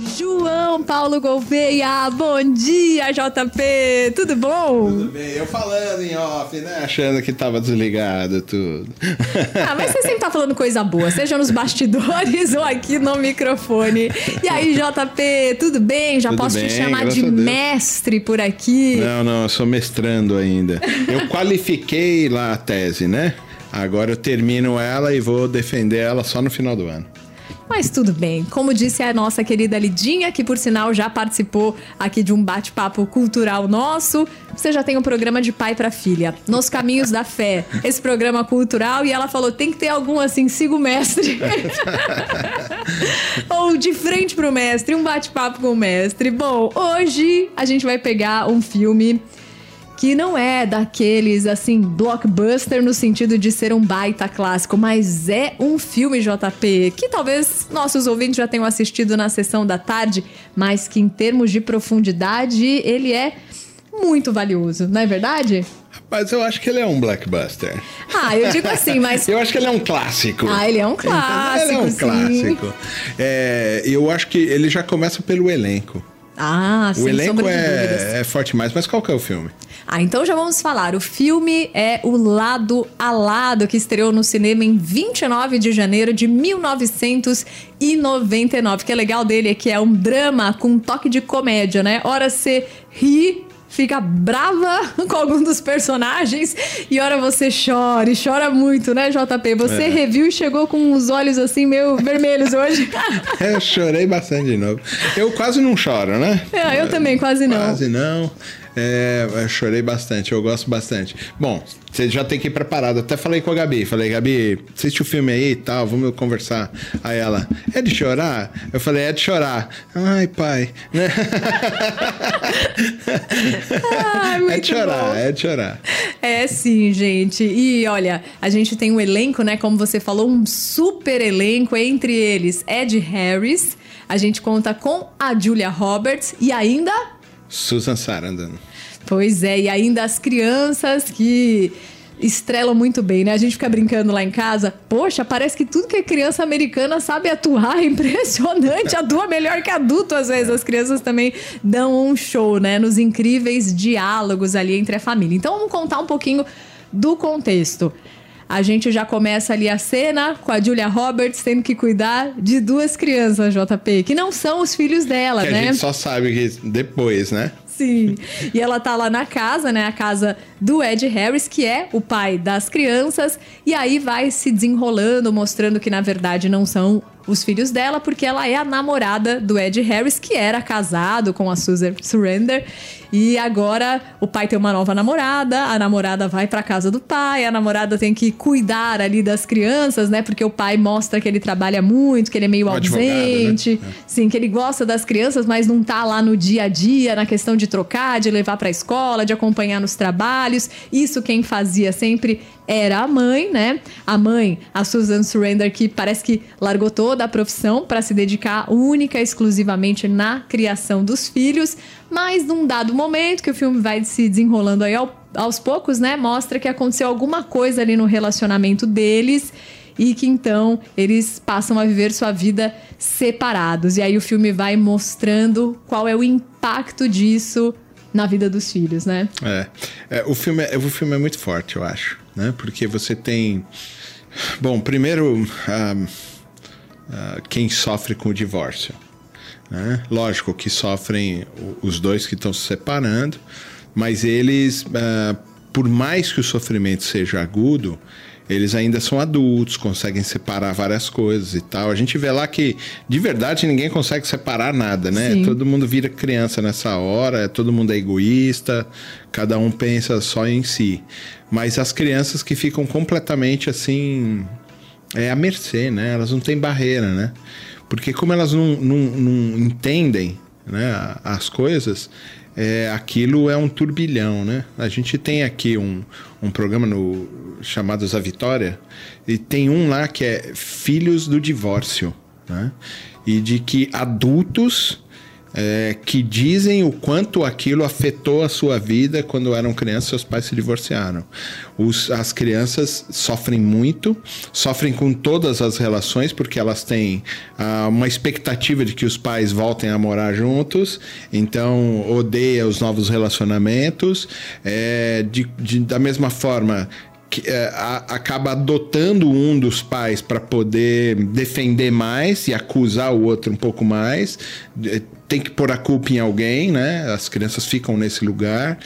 João Paulo Gouveia, bom dia, JP, tudo bom? Tudo bem, eu falando em off, né? Achando que tava desligado tudo. Ah, mas você sempre tá falando coisa boa, seja nos bastidores ou aqui no microfone. E aí, JP, tudo bem? Já Tudo posso bem, te chamar de mestre por aqui? Não, não, eu sou mestrando ainda. Eu qualifiquei lá a tese, né? Agora eu termino ela e vou defender ela só no final do ano. Mas tudo bem. Como disse a nossa querida Lidinha, que por sinal já participou aqui de um bate-papo cultural nosso, você já tem um programa de pai para filha, Nos Caminhos da Fé. Esse programa cultural e ela falou: tem que ter algum assim, siga o mestre. Ou de frente pro mestre, um bate-papo com o mestre. Bom, hoje a gente vai pegar um filme que não é daqueles assim blockbuster no sentido de ser um baita clássico, mas é um filme JP que talvez nossos ouvintes já tenham assistido na sessão da tarde, mas que em termos de profundidade ele é muito valioso, não é verdade? Mas eu acho que ele é um blockbuster. Ah, eu digo assim, mas Eu acho que ele é um clássico. Ah, ele é um clássico, Ele é um sim. clássico. É, eu acho que ele já começa pelo elenco. Ah, o sem elenco é, é forte demais, mas qual que é o filme? Ah, então já vamos falar. O filme é O Lado a Lado, que estreou no cinema em 29 de janeiro de 1999. O que é legal dele é que é um drama com um toque de comédia, né? Hora você ri, fica brava com algum dos personagens e hora você chora e chora muito, né, JP? Você É. reviu e chegou com os olhos assim meio vermelhos hoje. É, eu chorei bastante de novo. Eu quase não choro, né? É, eu também, quase não. Quase não. É, eu chorei bastante, eu gosto bastante. Bom, você já tem que ir preparado. Até falei com a Gabi. Falei, Gabi, assiste o filme aí e tal, vamos conversar. Aí ela, é de chorar? Eu falei, é de chorar. Ai, pai. Ai, é de chorar, bom. é de chorar. É sim, gente. E olha, a gente tem um elenco, né? Como você falou, um super elenco. Entre eles, Ed Harris. A gente conta com a Julia Roberts e ainda. Susan Sarandon. Pois é, e ainda as crianças que estrelam muito bem, né? A gente fica brincando lá em casa. Poxa, parece que tudo que é criança americana sabe atuar. É impressionante. Atua melhor que adulto, às vezes. As crianças também dão um show, né? Nos incríveis diálogos ali entre a família. Então vamos contar um pouquinho do contexto. A gente já começa ali a cena com a Julia Roberts tendo que cuidar de duas crianças, JP, que não são os filhos dela, Que né? a gente só sabe que depois, né? Sim. E ela tá lá na casa, né? A casa do Ed Harris, que é o pai das crianças. E aí vai se desenrolando, mostrando que na verdade não são os filhos dela, porque ela é a namorada do Ed Harris, que era casado com a Susan Surrender. E agora o pai tem uma nova namorada, a namorada vai pra casa do pai, a namorada tem que cuidar ali das crianças, né? Porque o pai mostra que ele trabalha muito, que ele é meio Um advogado, né? ausente. Sim, que ele gosta das crianças, mas não tá lá no dia a dia, na questão de trocar, de levar pra escola, de acompanhar nos trabalhos. Isso quem fazia sempre era a mãe, né? A mãe, a Susan Surrender, que parece que largou toda a profissão para se dedicar única e exclusivamente na criação dos filhos, mas num dado momento que o filme vai se desenrolando aí ao- aos poucos, né? Mostra que aconteceu alguma coisa ali no relacionamento deles e que então eles passam a viver sua vida separados. E aí o filme vai mostrando qual é o impacto disso na vida dos filhos, né? É, É, o, filme é, o filme é muito forte, eu acho, né? Porque você tem. Bom, primeiro, ah, quem sofre com o divórcio. Né? Lógico que sofrem os dois que estão se separando, mas eles, ah, por mais que o sofrimento seja agudo, eles ainda são adultos, conseguem separar várias coisas e tal. A gente vê lá que, de verdade, ninguém consegue separar nada, né? Sim. Todo mundo vira criança nessa hora, todo mundo é egoísta, cada um pensa só em si. Mas as crianças que ficam completamente assim, é à mercê, né? Elas não têm barreira, né? Porque como elas não, não, não entendem né, as coisas, é, aquilo é um turbilhão, né? A gente tem aqui um, um programa no, chamado A Vitória, e tem um lá que é Filhos do Divórcio, né? E de que adultos é, que dizem o quanto aquilo afetou a sua vida quando eram crianças, seus pais se divorciaram. Os, as crianças sofrem muito, sofrem com todas as relações, porque elas têm ah, uma expectativa de que os pais voltem a morar juntos, então odeia os novos relacionamentos. É, de, de, da mesma forma, que, é, a, acaba adotando um dos pais para poder defender mais e acusar o outro um pouco mais. Tem que pôr a culpa em alguém, né? As crianças ficam nesse lugar.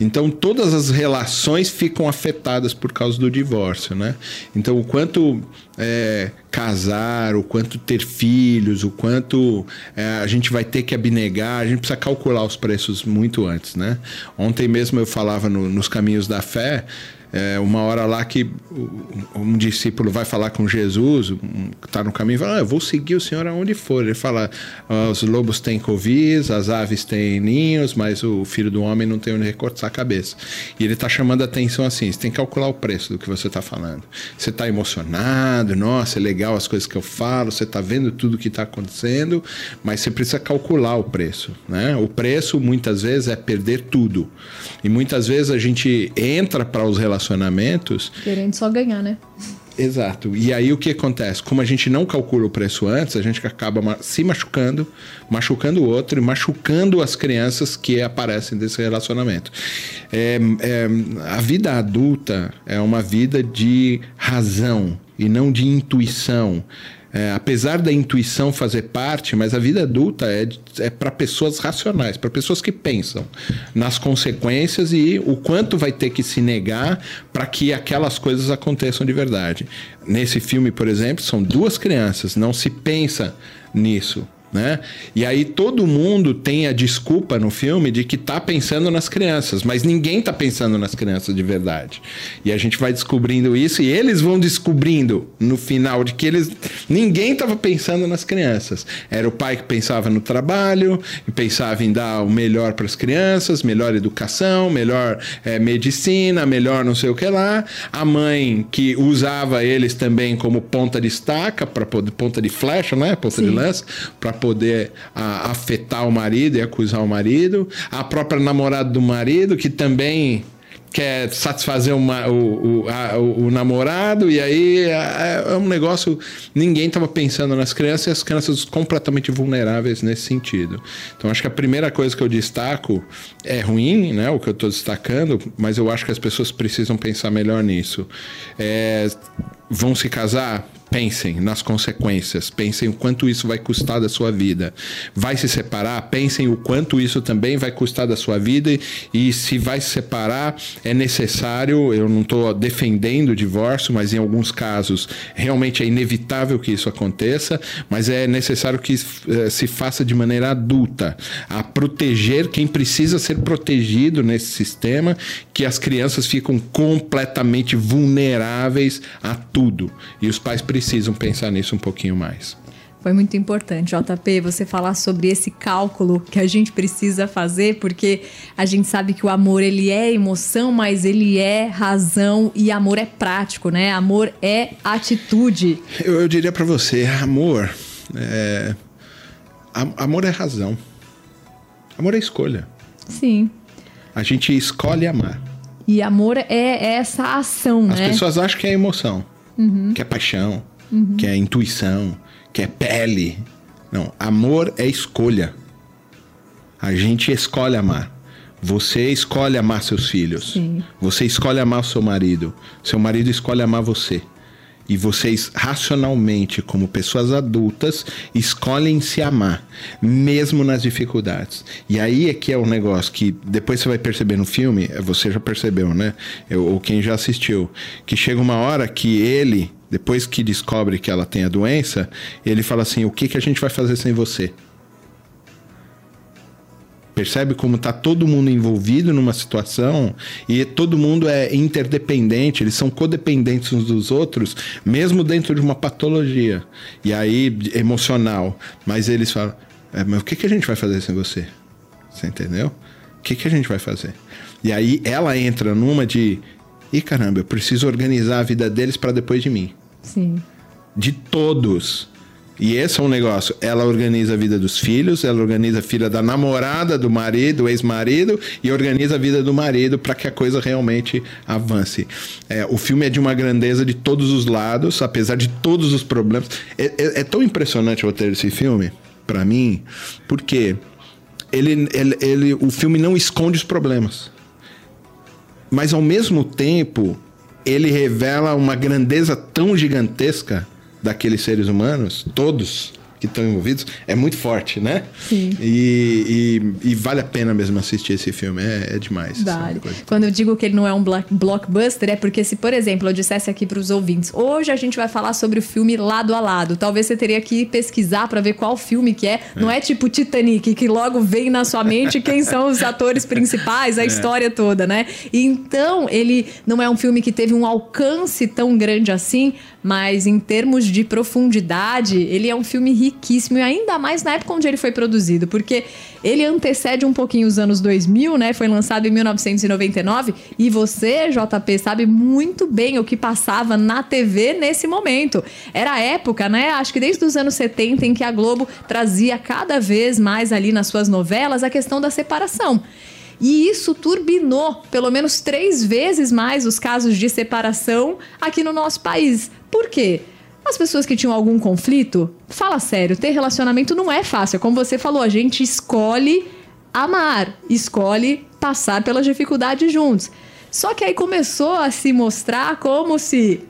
Então todas as relações ficam afetadas por causa do divórcio, né? Então o quanto é, casar, o quanto ter filhos, o quanto é, a gente vai ter que abnegar, a gente precisa calcular os preços muito antes, né? Ontem mesmo eu falava no, nos caminhos da fé é, uma hora lá que um discípulo vai falar com Jesus, um, está no caminho, fala: ah, Eu vou seguir o Senhor aonde for. Ele fala: Os lobos têm covis, as aves têm ninhos, mas o filho do homem não tem onde recortar a cabeça. E ele está chamando a atenção assim: você tem que calcular o preço do que você está falando. Você está emocionado, nossa, é legal as coisas que eu falo, você está vendo tudo o que está acontecendo, mas você precisa calcular o preço. Né? O preço, muitas vezes, é perder tudo. E muitas vezes a gente entra para os relacionamentos relacionamentos. Querendo só ganhar, né? Exato. E aí o que acontece? Como a gente não calcula o preço antes, a gente acaba se machucando, machucando o outro e machucando as crianças que aparecem desse relacionamento. É, é, a vida adulta é uma vida de razão e não de intuição. É, apesar da intuição fazer parte, mas a vida adulta é, é para pessoas racionais, para pessoas que pensam nas consequências e o quanto vai ter que se negar para que aquelas coisas aconteçam de verdade. Nesse filme, por exemplo, são duas crianças, não se pensa nisso. Né? E aí todo mundo tem a desculpa no filme de que tá pensando nas crianças, mas ninguém tá pensando nas crianças de verdade. E a gente vai descobrindo isso e eles vão descobrindo no final de que eles ninguém tava pensando nas crianças. Era o pai que pensava no trabalho, e pensava em dar o melhor para as crianças, melhor educação, melhor é, medicina, melhor não sei o que lá. A mãe que usava eles também como ponta de estaca para ponta de flecha, né? Ponta Sim. de lança para poder a, afetar o marido e acusar o marido, a própria namorada do marido, que também quer satisfazer uma, o, o, a, o, namorado, e aí é, é, um negócio. Ninguém estava pensando nas crianças e as crianças completamente vulneráveis nesse sentido. Então, acho que a primeira coisa que eu destaco é ruim, né? O que eu estou destacando, mas eu acho que as pessoas precisam pensar melhor nisso. É, vão se casar? Pensem nas consequências, pensem o quanto isso vai custar da sua vida. Vai se separar? Pensem o quanto isso também vai custar da sua vida e se vai se separar, é necessário. Eu não estou defendendo o divórcio, mas em alguns casos realmente é inevitável que isso aconteça, mas é necessário que eh, se faça de maneira adulta, a proteger quem precisa ser protegido nesse sistema, que as crianças ficam completamente vulneráveis a tudo e os pais precisam precisam pensar nisso um pouquinho mais. Foi muito importante, JP, você falar sobre esse cálculo que a gente precisa fazer, porque a gente sabe que o amor ele é emoção, mas ele é razão e amor é prático, né? Amor é atitude. Eu, eu diria para você, amor, é... amor é razão, amor é escolha. Sim. A gente escolhe amar. E amor é essa ação, As né? As pessoas acham que é emoção uhum. que é paixão, uhum. que é intuição, que é pele. Não, amor é escolha. A gente escolhe amar. Você escolhe amar seus filhos. Sim. Você escolhe amar o seu marido. Seu marido escolhe amar você e vocês racionalmente, como pessoas adultas, escolhem se amar, mesmo nas dificuldades. E aí é que é um negócio que depois você vai perceber no filme, você já percebeu, né? ou quem já assistiu, que chega uma hora que ele, depois que descobre que ela tem a doença, ele fala assim: o que, que a gente vai fazer sem você? Percebe como está todo mundo envolvido numa situação e todo mundo é interdependente, eles são codependentes uns dos outros, mesmo dentro de uma patologia. E aí, emocional. Mas eles falam: é, mas o que, que a gente vai fazer sem você? Você entendeu? O que, que a gente vai fazer? E aí ela entra numa de: e caramba, eu preciso organizar a vida deles para depois de mim. Sim. De todos E esse é um negócio. Ela organiza a vida dos filhos, ela organiza a filha da namorada do marido, ex-marido, e organiza a vida do marido para que a coisa realmente avance. É, o filme é de uma grandeza de todos os lados, apesar de todos os problemas. É, é, é tão impressionante o roteiro desse filme, para mim, porque ele, ele, ele, o filme não esconde os problemas. Mas ao mesmo tempo, ele revela uma grandeza tão gigantesca daqueles seres humanos, todos, que estão envolvidos é muito forte, né? Sim. E, e, e, vale a pena mesmo assistir esse filme, é, é demais. Vale. Quando eu digo que ele não é um blockbuster, é porque se, por exemplo, eu dissesse aqui para os ouvintes, hoje a gente vai falar sobre o filme lado a lado. Talvez você teria que pesquisar para ver qual filme que é. é. Não é tipo Titanic, que logo vem na sua mente quem são os atores principais, a é. história toda, né? Então, ele não é um filme que teve um alcance tão grande assim, mas em termos de profundidade, ele é um filme riquíssimo e ainda mais na época onde ele foi produzido, porque ele antecede um pouquinho os anos 2000, né? Foi lançado em 1999 e você, JP, sabe muito bem o que passava na TV nesse momento. Era a época, né? Acho que desde os anos 70 em que a Globo trazia cada vez mais ali nas suas novelas a questão da separação. E isso turbinou pelo menos três vezes mais os casos de separação aqui no nosso país. Por quê? As pessoas que tinham algum conflito, fala sério, ter relacionamento não é fácil. Como você falou, a gente escolhe amar, escolhe passar pelas dificuldades juntos. Só que aí começou a se mostrar como se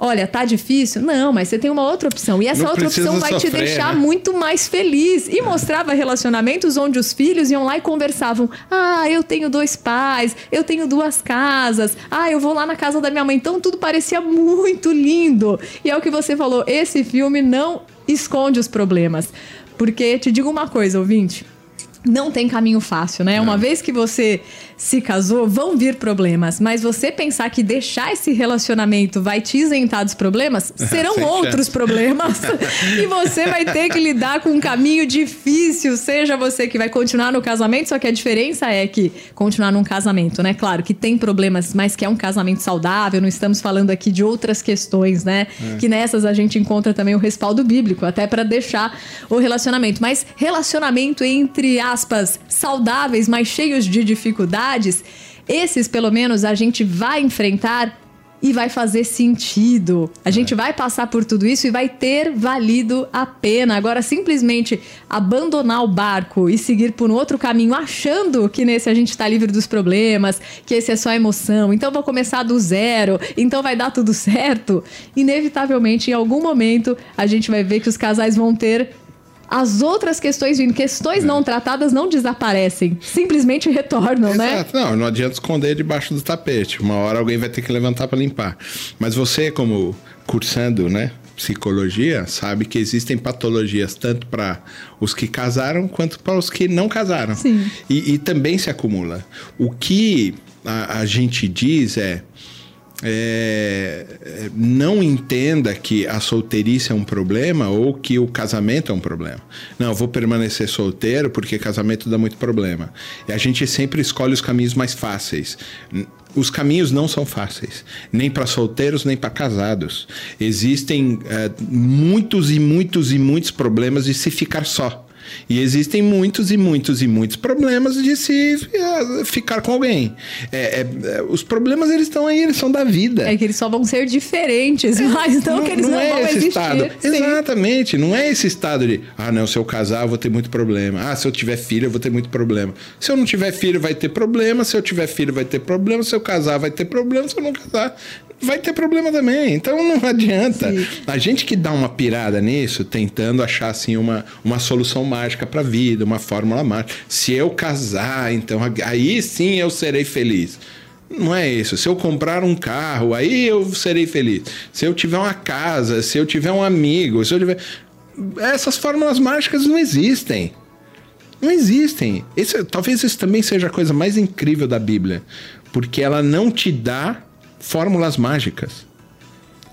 Olha, tá difícil? Não, mas você tem uma outra opção. E essa Não outra opção vai sofrer, te deixar né? muito mais feliz. E mostrava relacionamentos onde os filhos iam lá e conversavam: Ah, eu tenho dois pais, eu tenho duas casas, ah, eu vou lá na casa da minha mãe. Então tudo parecia muito lindo. E é o que você falou: esse filme não esconde os problemas. Porque te digo uma coisa, ouvinte não tem caminho fácil, né? Uma vez que você se casou, vão vir problemas, mas você pensar que deixar esse relacionamento vai te isentar dos problemas, serão outros chance. problemas. e você vai ter que lidar com um caminho difícil, seja você que vai continuar no casamento, só que a diferença é que continuar num casamento, né? Claro que tem problemas, mas que é um casamento saudável, não estamos falando aqui de outras questões, né? Que nessas a gente encontra também o respaldo bíblico, até para deixar o relacionamento, mas relacionamento entre aspas saudáveis, mas cheios de dificuldades, esses pelo menos a gente vai enfrentar e vai fazer sentido. A gente vai passar por tudo isso e vai ter valido a pena. Agora, simplesmente abandonar o barco e seguir por um outro caminho, achando que nesse a gente está livre dos problemas, que esse é só emoção, então vou começar do zero, então vai dar tudo certo. Inevitavelmente, em algum momento, a gente vai ver que os casais vão ter as outras questões vindo. Questões não tratadas não desaparecem, simplesmente retornam, né? Exato. Não, não adianta esconder debaixo do tapete. Uma hora alguém vai ter que levantar para limpar. Mas você, como cursando, né? Psicologia, sabe que existem patologias tanto para os que casaram quanto para os que não casaram. Sim. E, e também se acumula. O que a, a gente diz é, é, não entenda que a solteirice é um problema ou que o casamento é um problema. Não, eu vou permanecer solteiro porque casamento dá muito problema. E a gente sempre escolhe os caminhos mais fáceis. Os caminhos não são fáceis, nem para solteiros nem para casados. Existem é, muitos e muitos e muitos problemas de se ficar só. E existem muitos e muitos e muitos problemas de se eh, ficar com alguém. É, é, é, os problemas eles estão aí, eles são da vida. É que eles só vão ser diferentes, mas não, que eles não, é vão esse existir. estado. Sim. Exatamente. Não é esse estado de, ah, não, se eu casar, eu vou ter muito problema. Ah, se eu tiver filho, eu vou ter muito problema. Se eu não tiver filho, vai ter problema. Se eu tiver filho, vai ter problema. Se eu casar, vai ter problema. Se eu não casar, vai ter problema também. Então não adianta. Sim. A gente que dá uma pirada nisso, tentando achar assim uma, uma solução mágica para a vida, uma fórmula mágica. Se eu casar, então aí sim eu serei feliz. Não é isso. Se eu comprar um carro, aí eu serei feliz. Se eu tiver uma casa, se eu tiver um amigo, se eu tiver. Essas fórmulas mágicas não existem. Não existem. Esse, talvez isso também seja a coisa mais incrível da Bíblia. Porque ela não te dá fórmulas mágicas.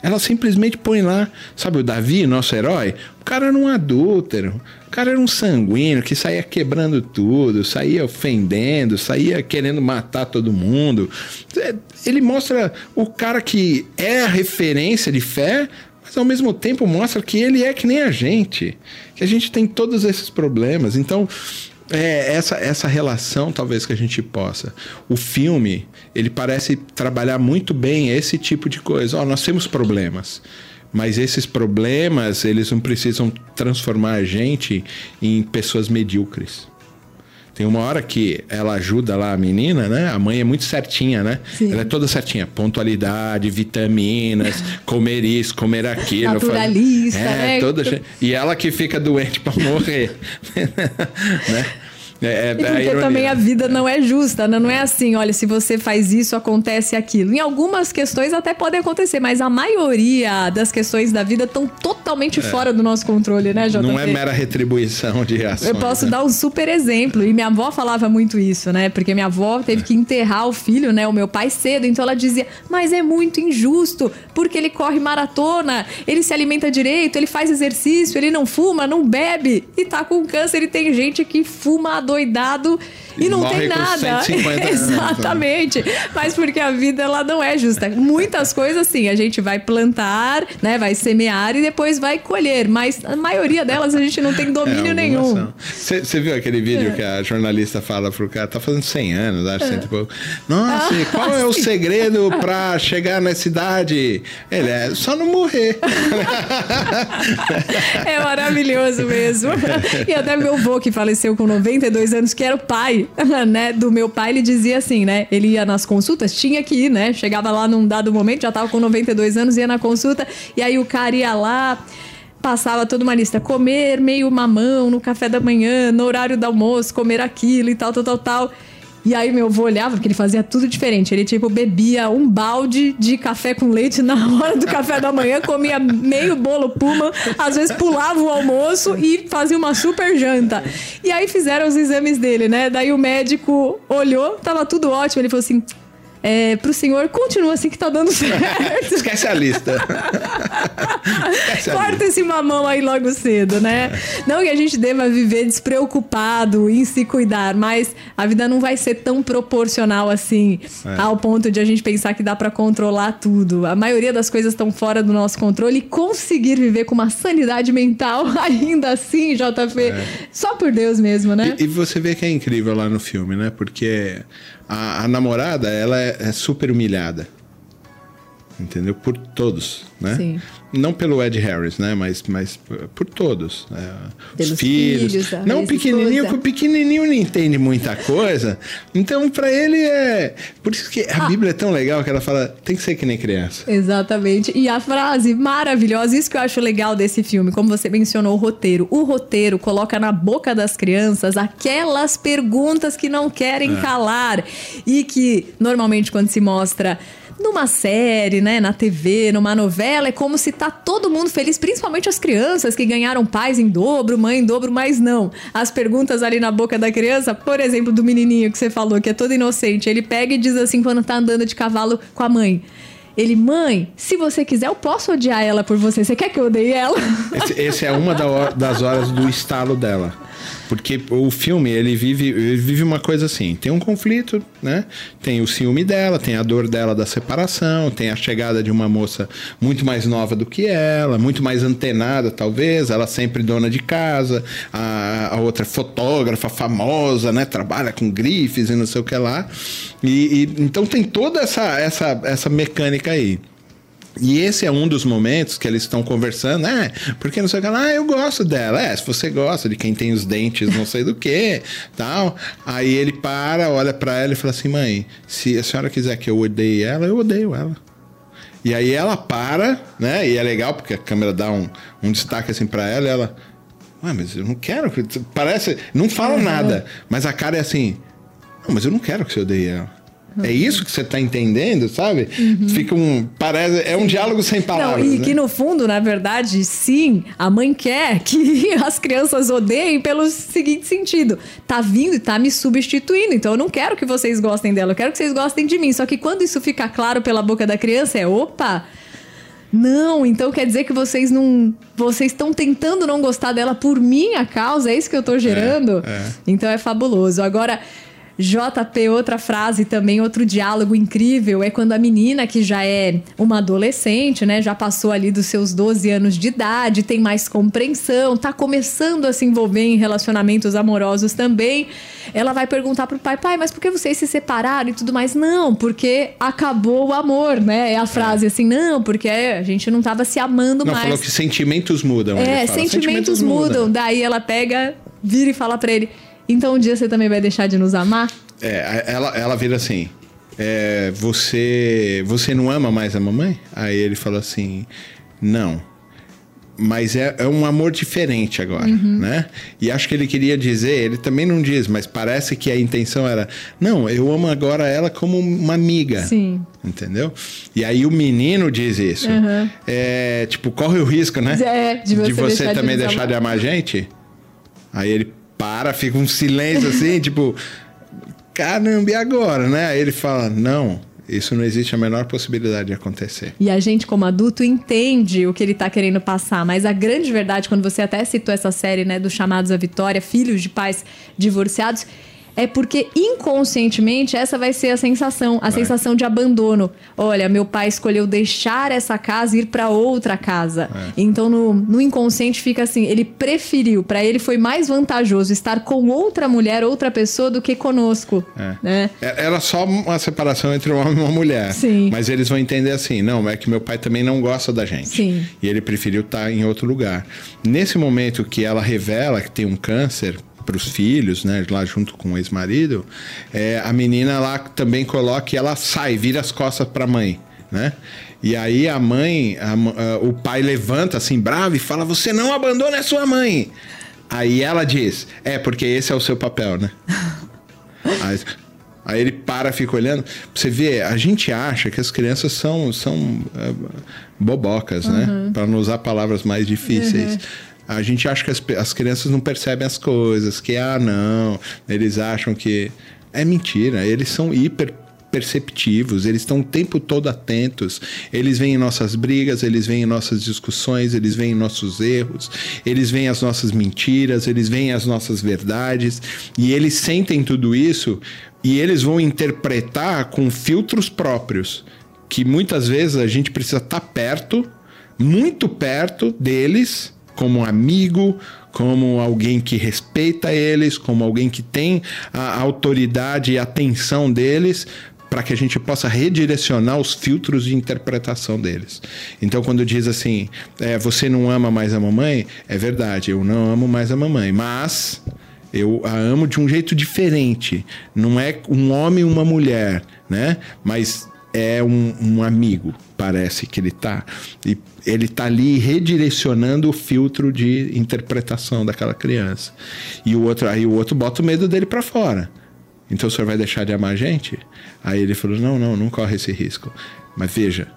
Ela simplesmente põe lá, sabe o Davi, nosso herói? O cara era um adúltero, cara era um sanguíneo que saía quebrando tudo, saía ofendendo, saía querendo matar todo mundo. É, Ele mostra o cara que é a referência de fé, mas ao mesmo tempo mostra que ele é que nem a gente, que a gente tem todos esses problemas. Então, é essa, essa relação talvez que a gente possa. O filme, ele parece trabalhar muito bem esse tipo de coisa. Oh, nós temos problemas, mas esses problemas, eles não precisam transformar a gente em pessoas medíocres. Tem uma hora que ela ajuda lá a menina, né? A mãe é muito certinha, né? Sim. Ela é toda certinha. Pontualidade, vitaminas, comer isso, comer aquilo. Naturalista, é, né? Toda... E ela que fica doente para morrer. né? É, é, e porque a também a vida não é justa, né? não é assim, olha, se você faz isso, acontece aquilo. Em algumas questões até podem acontecer, mas a maioria das questões da vida estão totalmente é. fora do nosso controle, né, JP? Não é mera retribuição de ações. Eu posso né? dar um super exemplo, e minha avó falava muito isso, né? Porque minha avó teve que enterrar o filho, né, o meu pai cedo, então ela dizia, mas é muito injusto, porque ele corre maratona, ele se alimenta direito, ele faz exercício, ele não fuma, não bebe, e tá com câncer, e tem gente que fuma adoidado e, não tem nada. Exatamente. Mas porque a vida ela não é justa. Muitas coisas sim, a gente vai plantar, né, vai semear e depois vai colher, mas a maioria delas a gente não tem domínio é, nenhum. Você viu aquele vídeo é. que a jornalista fala pro cara, tá fazendo 100 anos, acho, é. tipo, nossa, ah, qual é o segredo para chegar nessa idade? Ele é só não morrer. é maravilhoso mesmo. E até meu avô que faleceu com 92 anos, que era o né, do meu pai, ele dizia assim, né? Ele ia nas consultas, tinha que ir, né? Chegava lá num dado momento, já tava com 92 anos, ia na consulta, e aí o cara ia lá passava toda uma lista. Comer meio mamão no café da manhã, no horário do almoço, comer aquilo e tal, tal, tal, tal. E aí meu avô olhava, porque ele fazia tudo diferente. Ele, tipo, bebia um balde de café com leite na hora do café da manhã, comia meio bolo puma, às vezes pulava o almoço e fazia uma super janta. E aí fizeram os exames dele, né? Daí o médico olhou, tava tudo ótimo. Ele falou assim: é, pro senhor, continua assim que tá dando certo. Esquece a lista. Esquece a Corta lista. esse mamão aí logo cedo, né? Não que a gente deva viver despreocupado em se cuidar, mas a vida não vai ser tão proporcional assim, é. ao ponto de a gente pensar que dá para controlar tudo. A maioria das coisas estão fora do nosso controle e conseguir viver com uma sanidade mental, ainda assim, JP, é. só por Deus mesmo, né? E, e você vê que é incrível lá no filme, né? Porque a, a namorada, ela é, é super humilhada entendeu? Por todos, né? Sim. Não pelo Ed Harris, né? Mas, mas por todos. Né? Os filhos. filhos não, o pequenininho, o pequenininho não entende muita coisa. Então, para ele é... Por isso que a ah. Bíblia é tão legal que ela fala, tem que ser que nem criança. Exatamente. E a frase maravilhosa, isso que eu acho legal desse filme, como você mencionou o roteiro. O roteiro coloca na boca das crianças aquelas perguntas que não querem é. calar. E que, normalmente, quando se mostra numa série, né, na TV, numa novela, é como se tá todo mundo feliz, principalmente as crianças que ganharam pais em dobro, mãe em dobro, mas não. As perguntas ali na boca da criança, por exemplo, do menininho que você falou, que é todo inocente, ele pega e diz assim quando tá andando de cavalo com a mãe: ele, mãe, se você quiser, eu posso odiar ela por você. Você quer que eu odeie ela? Esse é uma das horas do estalo dela. Porque o filme, ele vive, ele vive uma coisa assim: tem um conflito, né? Tem o ciúme dela, tem a dor dela da separação, tem a chegada de uma moça muito mais nova do que ela, muito mais antenada, talvez, ela sempre dona de casa, a, a outra fotógrafa famosa, né? Trabalha com grifes e não sei o que lá. E, e então tem toda essa, essa, essa mecânica aí. E esse é um dos momentos que eles estão conversando, né? Porque não sei o que lá, ah, eu gosto dela. É, se você gosta de quem tem os dentes, não sei do que, tal. Aí ele para, olha para ela e fala assim: mãe, se a senhora quiser que eu odeie ela, eu odeio ela. E aí ela para, né? E é legal porque a câmera dá um, um destaque assim para ela e ela. Ué, mas eu não quero. Parece. Não fala nada. Mas a cara é assim. Não, mas eu não quero que você odeie ela. É isso que você está entendendo, sabe? Uhum. Fica um. Parece. É um diálogo sem palavras. Não, e né? que no fundo, na verdade, sim, a mãe quer que as crianças odeiem pelo seguinte sentido: tá vindo e tá me substituindo. Então eu não quero que vocês gostem dela, eu quero que vocês gostem de mim. Só que quando isso fica claro pela boca da criança, é opa. Não, então quer dizer que vocês não. Vocês estão tentando não gostar dela por minha causa? É isso que eu tô gerando? É, é. Então é fabuloso. Agora, JP, outra frase também, outro diálogo incrível, é quando a menina, que já é uma adolescente, né, já passou ali dos seus 12 anos de idade, tem mais compreensão, tá começando a se envolver em relacionamentos amorosos também, ela vai perguntar pro pai, pai, mas por que vocês se separaram e tudo mais? Não, porque acabou o amor, né? É a frase é. assim, não, porque a gente não tava se amando não, mais. falou que sentimentos mudam. É, sentimentos, sentimentos mudam. mudam. Daí ela pega, vira e fala pra ele, então um dia você também vai deixar de nos amar? É, ela, ela vira assim. É, você, você não ama mais a mamãe? Aí ele falou assim: Não. Mas é, é um amor diferente agora, uhum. né? E acho que ele queria dizer, ele também não diz, mas parece que a intenção era: Não, eu amo agora ela como uma amiga. Sim. Entendeu? E aí o menino diz isso. Uhum. É, tipo, corre o risco, né? É, de você, de você deixar também de deixar de amar a gente. Aí ele para, fica um silêncio assim, tipo, caramba, e agora, né? Aí ele fala, não, isso não existe a menor possibilidade de acontecer. E a gente, como adulto, entende o que ele está querendo passar. Mas a grande verdade, quando você até citou essa série, né, dos chamados à vitória, filhos de pais divorciados, é porque inconscientemente essa vai ser a sensação, a vai. sensação de abandono. Olha, meu pai escolheu deixar essa casa e ir para outra casa. É. Então no, no inconsciente fica assim, ele preferiu, para ele foi mais vantajoso estar com outra mulher, outra pessoa do que conosco. É. Né? É, era só uma separação entre um homem e uma mulher. Sim. Mas eles vão entender assim, não, é que meu pai também não gosta da gente. Sim. E ele preferiu estar em outro lugar. Nesse momento que ela revela que tem um câncer, para os filhos, né, lá junto com o ex-marido, é, a menina lá também coloca e ela sai, vira as costas para a mãe, né? E aí a mãe, a, a, o pai levanta assim bravo e fala: "Você não abandona a sua mãe". Aí ela diz: "É porque esse é o seu papel, né?" aí, aí, ele para, fica olhando. Você vê, a gente acha que as crianças são são uh, bobocas, né? uhum. né? Para não usar palavras mais difíceis. Uhum. A gente acha que as, as crianças não percebem as coisas, que, ah, não, eles acham que. É mentira, eles são hiper perceptivos, eles estão o tempo todo atentos. Eles veem nossas brigas, eles veem nossas discussões, eles veem nossos erros, eles veem as nossas mentiras, eles veem as nossas verdades e eles sentem tudo isso e eles vão interpretar com filtros próprios, que muitas vezes a gente precisa estar tá perto, muito perto deles como amigo, como alguém que respeita eles, como alguém que tem a autoridade e atenção deles, para que a gente possa redirecionar os filtros de interpretação deles. Então, quando diz assim, é, você não ama mais a mamãe, é verdade, eu não amo mais a mamãe, mas eu a amo de um jeito diferente. Não é um homem e uma mulher, né? Mas é um, um amigo, parece que ele tá. E ele tá ali redirecionando o filtro de interpretação daquela criança. E o outro, aí o outro bota o medo dele para fora. Então o senhor vai deixar de amar a gente? Aí ele falou: não, não, não corre esse risco. Mas veja,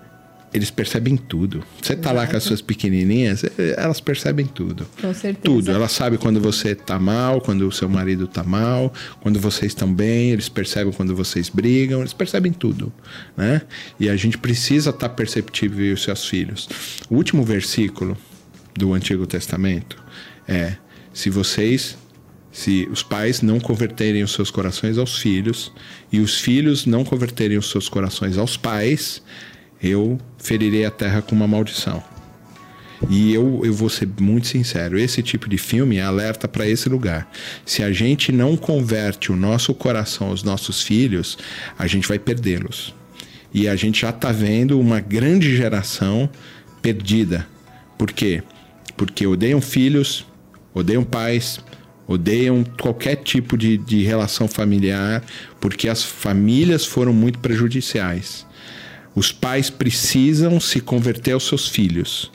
eles percebem tudo. Você tá Exato. lá com as suas pequenininhas, eh, elas percebem tudo. Com certeza. Tudo. Elas sabem quando você tá mal, quando o seu marido tá mal, quando vocês estão bem, eles percebem quando vocês brigam, eles percebem tudo, né? E a gente precisa estar tá perceptível e os seus filhos. O último versículo do Antigo Testamento é: se vocês se os pais não converterem os seus corações aos filhos e os filhos não converterem os seus corações aos pais, eu ferirei a terra com uma maldição. E eu, eu vou ser muito sincero, esse tipo de filme alerta para esse lugar. Se a gente não converte o nosso coração aos nossos filhos, a gente vai perdê-los. E a gente já está vendo uma grande geração perdida. Por quê? Porque odeiam filhos, odeiam pais, odeiam qualquer tipo de, de relação familiar, porque as famílias foram muito prejudiciais. Os pais precisam se converter aos seus filhos,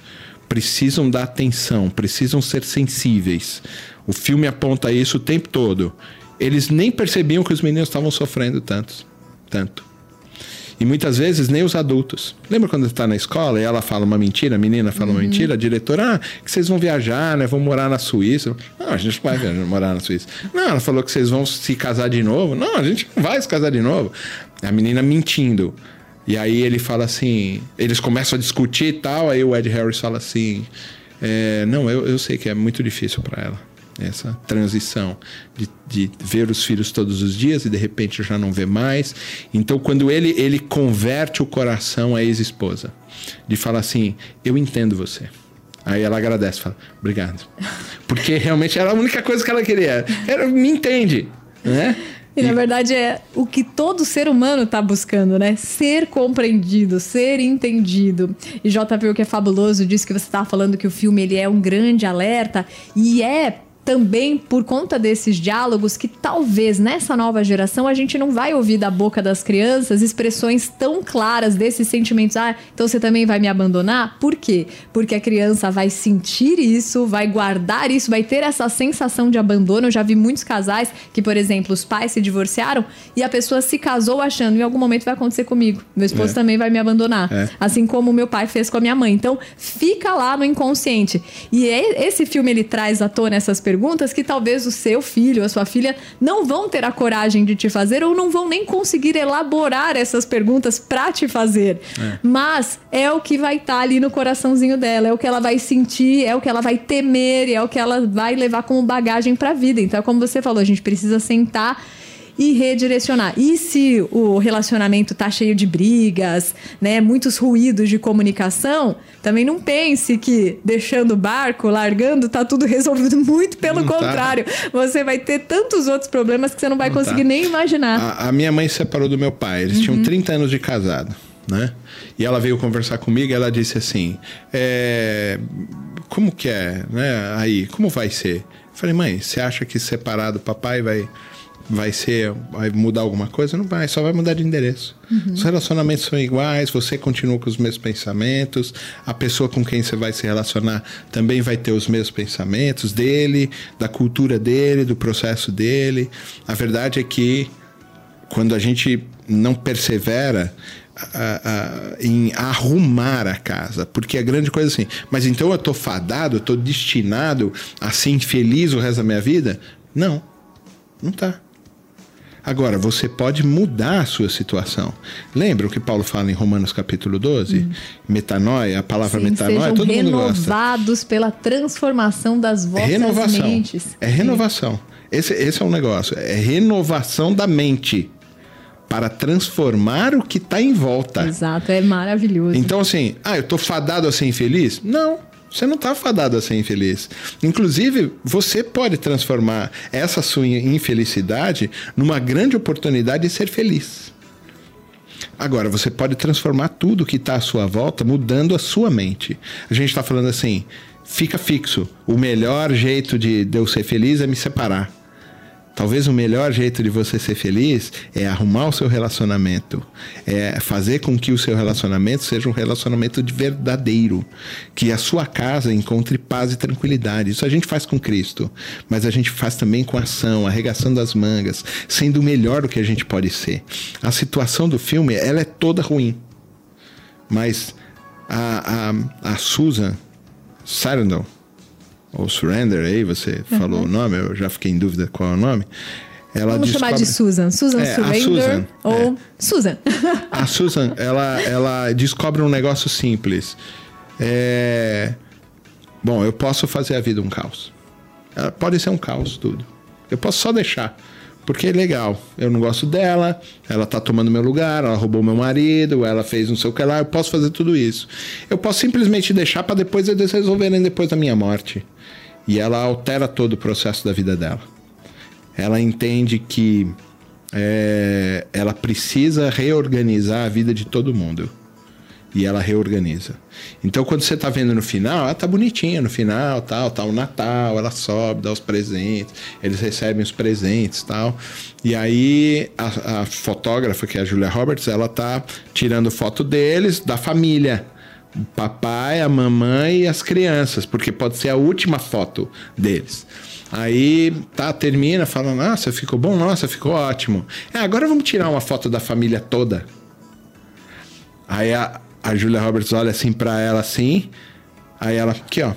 precisam dar atenção, precisam ser sensíveis. O filme aponta isso o tempo todo. Eles nem percebiam que os meninos estavam sofrendo tanto, tanto. E muitas vezes nem os adultos. Lembra quando está na escola e ela fala uma mentira, a menina fala uhum. uma mentira, a diretora, ah, que vocês vão viajar, né? Vão morar na Suíça. Não, a gente não vai viajar, morar na Suíça. Não, ela falou que vocês vão se casar de novo. Não, a gente não vai se casar de novo. A menina mentindo. E aí ele fala assim, eles começam a discutir e tal, aí o Ed Harris fala assim, é, não, eu, eu sei que é muito difícil para ela. essa transição de, de, ver os filhos todos os dias e de repente já não vê mais. Então, quando ele, ele converte o coração à ex-esposa, de falar assim: Eu entendo você. Aí ela agradece, fala: Obrigado. Porque realmente era a única coisa que ela queria. Era, me entende. Né? E, na verdade é o que todo ser humano está buscando, né? Ser compreendido, ser entendido. E JP, o que é fabuloso, disse que você estava falando que o filme ele é um grande alerta e é também por conta desses diálogos que talvez nessa nova geração a gente não vai ouvir da boca das crianças expressões tão claras desses sentimentos. Ah, então você também vai me abandonar? Por quê? Porque a criança vai sentir isso, vai guardar isso, vai ter essa sensação de abandono. Eu já vi muitos casais que, por exemplo, os pais se divorciaram e a pessoa se casou achando em algum momento vai acontecer comigo. Meu esposo é. também vai me abandonar. É. Assim como meu pai fez com a minha mãe. Então, fica lá no inconsciente. E é, esse filme ele traz à tona essas perguntas perguntas que talvez o seu filho, a sua filha, não vão ter a coragem de te fazer ou não vão nem conseguir elaborar essas perguntas para te fazer. É. Mas é o que vai estar tá ali no coraçãozinho dela, é o que ela vai sentir, é o que ela vai temer, é o que ela vai levar como bagagem para a vida. Então, como você falou, a gente precisa sentar e redirecionar. E se o relacionamento tá cheio de brigas, né, muitos ruídos de comunicação, também não pense que deixando o barco, largando, tá tudo resolvido. Muito pelo não tá. contrário. Tá. Você vai ter tantos outros problemas que você não vai não conseguir tá. nem imaginar. A, a, minha mãe se separou do meu pai. Eles uhum. tinham 30 anos de casado, né? E ela veio conversar comigo e ela disse assim: é, Como que é, né? Aí, como vai ser? Eu falei, mãe, você acha que separado o papai vai vai ser vai mudar alguma coisa não vai só vai mudar de endereço uhum. os relacionamentos são iguais você continua com os mesmos pensamentos a pessoa com quem você vai se relacionar também vai ter os mesmos pensamentos dele da cultura dele do processo dele a verdade é que quando a gente não persevera em arrumar a casa, porque a é grande coisa assim, mas então eu tô fadado, eu tô destinado a ser infeliz o resto da minha vida? Não, não tá. Agora, você pode mudar a sua situação. Lembra o que Paulo fala em Romanos capítulo 12? Hum. Metanoia, a palavra Sim, metanoia, todo mundo gosta. renovados pela transformação das vossas renovação. mentes. É renovação. Esse, esse é um negócio. É renovação da mente para transformar o que está em volta. Exato, é maravilhoso. Então, assim, ah, eu estou fadado a ser infeliz? Não. Você não está fadado a ser infeliz. Inclusive, você pode transformar essa sua infelicidade numa grande oportunidade de ser feliz. Agora, você pode transformar tudo que está à sua volta mudando a sua mente. A gente está falando assim: fica fixo. O melhor jeito de, eu ser feliz é me separar. Talvez o melhor jeito de você ser feliz é arrumar o seu relacionamento, é fazer com que o seu relacionamento seja um relacionamento de verdadeiro, que a sua casa encontre paz e tranquilidade. Isso a gente faz com Cristo, mas a gente faz também com ação, arregaçando as mangas, sendo o melhor do que a gente pode ser. A situação do filme, ela é toda ruim, mas a, a, a Susan Sarandon, ou Surrender, aí você uhum. falou o nome, eu já fiquei em dúvida qual é o nome. Ela Vamos descobre... chamar de Susan. Susan é, Surrender Susan, ou é. Susan. A Susan, ela, ela descobre um negócio simples. É... Bom, eu posso fazer a vida um caos. Ela pode ser um caos tudo. Eu posso só deixar. Porque é legal. Eu não gosto dela, ela tá tomando meu lugar, ela roubou meu marido, ela fez não sei o que lá, eu posso fazer tudo isso. Eu posso simplesmente deixar para depois eles resolverem depois da minha morte. E ela altera todo o processo da vida dela. Ela entende que é, ela precisa reorganizar a vida de todo mundo. E ela reorganiza. Então, quando você está vendo no final, ela tá bonitinha no final, tal, tá o Natal, ela sobe, dá os presentes, eles recebem os presentes, tal. E aí a, a fotógrafa, que é a Julia Roberts, ela tá tirando foto deles, da família o papai, a mamãe e as crianças, porque pode ser a última foto deles. Aí tá, termina falando, nossa, ficou bom, nossa, ficou ótimo. É, agora vamos tirar uma foto da família toda. Aí a, a Julia Roberts olha assim para ela assim, aí ela, aqui ó,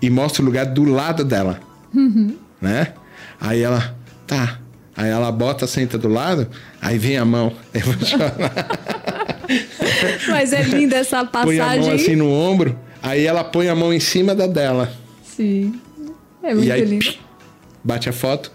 e mostra o lugar do lado dela, uhum. né? Aí ela, tá. Aí ela bota, senta do lado, aí vem a mão. Eu vou. Mas é linda essa passagem. Põe a mão assim no ombro, aí ela põe a mão em cima da dela. Sim. É muito e aí, lindo. bate a foto,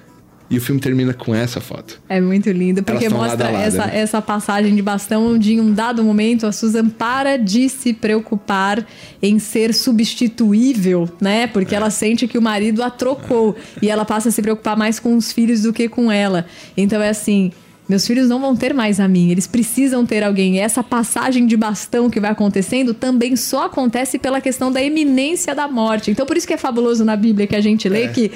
e o filme termina com essa foto. É muito lindo, porque mostra lado lado, essa, né? essa passagem de bastão onde, em um dado momento, a Susan para de se preocupar em ser substituível, né? Porque é. ela sente que o marido a trocou. É. E ela passa a se preocupar mais com os filhos do que com ela. Então é assim meus filhos não vão ter mais a mim, eles precisam ter alguém. E essa passagem de bastão que vai acontecendo também só acontece pela questão da eminência da morte. Então, por isso que é fabuloso na Bíblia que a gente lê é. que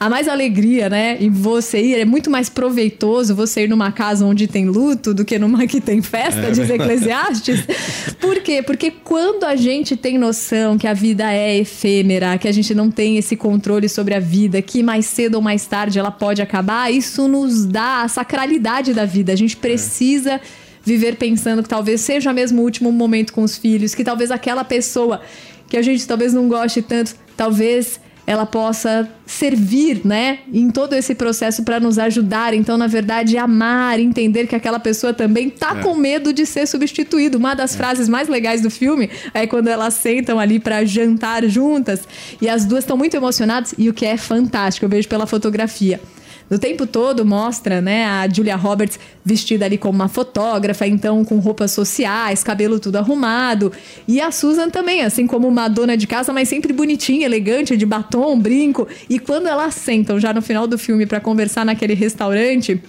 há mais alegria, né, em você ir, é muito mais proveitoso você ir numa casa onde tem luto do que numa que tem festa, é. diz Eclesiastes. por quê? Porque quando a gente tem noção que a vida é efêmera, que a gente não tem esse controle sobre a vida, que mais cedo ou mais tarde ela pode acabar, isso nos dá a sacralidade da vida. A gente precisa. Viver pensando que talvez seja mesmo o último momento com os filhos, que talvez aquela pessoa que a gente talvez não goste tanto, talvez ela possa servir, né, em todo esse processo para nos ajudar. Então, na verdade, amar, entender que aquela pessoa também tá é. com medo de ser substituído. Uma das é. frases mais legais do filme é quando elas sentam ali para jantar juntas e as duas estão muito emocionadas e o que é fantástico, eu vejo pela fotografia no tempo todo mostra, né, a Julia Roberts vestida ali como uma fotógrafa, então com roupas sociais, cabelo tudo arrumado. E a Susan também, assim como uma dona de casa, mas sempre bonitinha, elegante, de batom, brinco. E quando elas sentam já no final do filme para conversar naquele restaurante,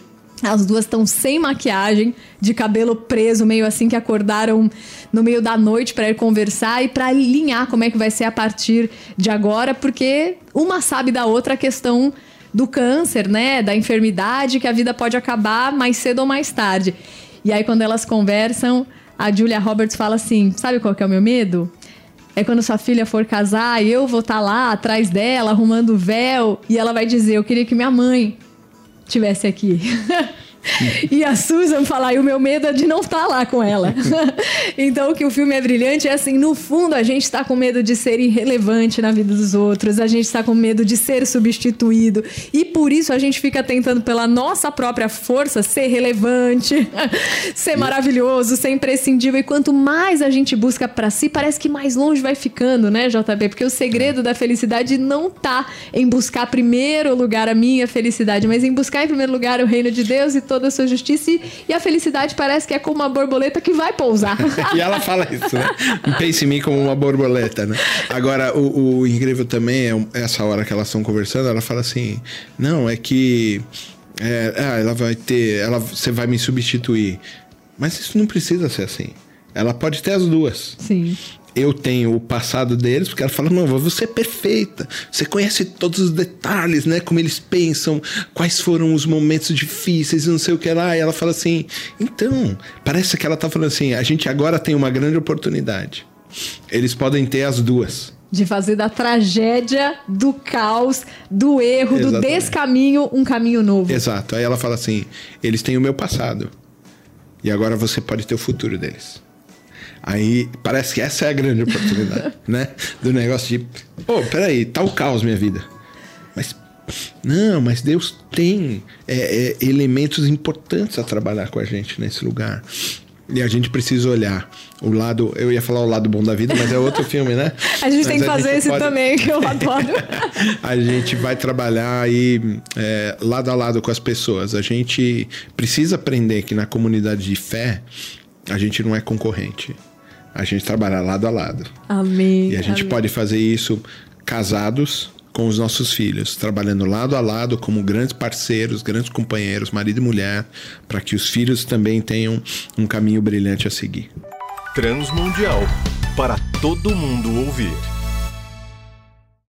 as duas estão sem maquiagem, de cabelo preso, meio assim que acordaram no meio da noite para ir conversar e para alinhar como é que vai ser a partir de agora, porque uma sabe da outra a questão do câncer, né? Da enfermidade, que a vida pode acabar mais cedo ou mais tarde. E aí, quando elas conversam, a Julia Roberts fala assim: sabe qual que é o meu medo? É quando sua filha for casar, eu vou estar tá lá atrás dela, arrumando o véu, e ela vai dizer: Eu queria que minha mãe tivesse aqui. e a Susan falar, e o meu medo é de não estar lá com ela. então, que o filme é brilhante é assim, no fundo, a gente está com medo de ser irrelevante na vida dos outros, a gente está com medo de ser substituído, e por isso a gente fica tentando, pela nossa própria força, ser relevante, ser maravilhoso, ser imprescindível, e quanto mais a gente busca para si, parece que mais longe vai ficando, né, JB? Porque o segredo da felicidade não tá em buscar primeiro lugar a minha felicidade, mas em buscar em primeiro lugar o reino de Deus e todo toda a sua justiça e, e, a felicidade parece que é como uma borboleta que vai pousar. e ela fala isso, né? Pense em mim como uma borboleta, né? Agora, o, o incrível também é essa hora que elas estão conversando, ela fala assim: não, é que. É, ah, ela vai ter. Ela, você vai me substituir. Mas isso não precisa ser assim. Ela pode ter as duas. Sim eu tenho o passado deles, porque ela fala: não, você é perfeita, você conhece todos os detalhes, né? Como eles pensam, quais foram os momentos difíceis e não sei o que lá. E ela fala assim: então, parece que ela tá falando assim: a gente agora tem uma grande oportunidade. Eles podem ter as duas. De fazer da tragédia, do caos, do erro, Exatamente. do descaminho, um caminho novo. Exato. Aí ela fala assim: eles têm o meu passado. E agora você pode ter o futuro deles. Aí parece que essa é a grande oportunidade, né? Do negócio de, pô, oh, peraí, tá o caos minha vida. Mas, não, mas Deus tem é, é, elementos importantes a trabalhar com a gente nesse lugar. E a gente precisa olhar o lado. Eu ia falar o lado bom da vida, mas é outro filme, né? a gente mas tem que fazer esse pode... também, que eu adoro. a gente vai trabalhar aí é, lado a lado com as pessoas. A gente precisa aprender que na comunidade de fé a gente não é concorrente a gente trabalhar lado a lado. Amém. E a gente amém. pode fazer isso casados com os nossos filhos, trabalhando lado a lado como grandes parceiros, grandes companheiros, marido e mulher, para que os filhos também tenham um caminho brilhante a seguir. Transmundial para todo mundo ouvir.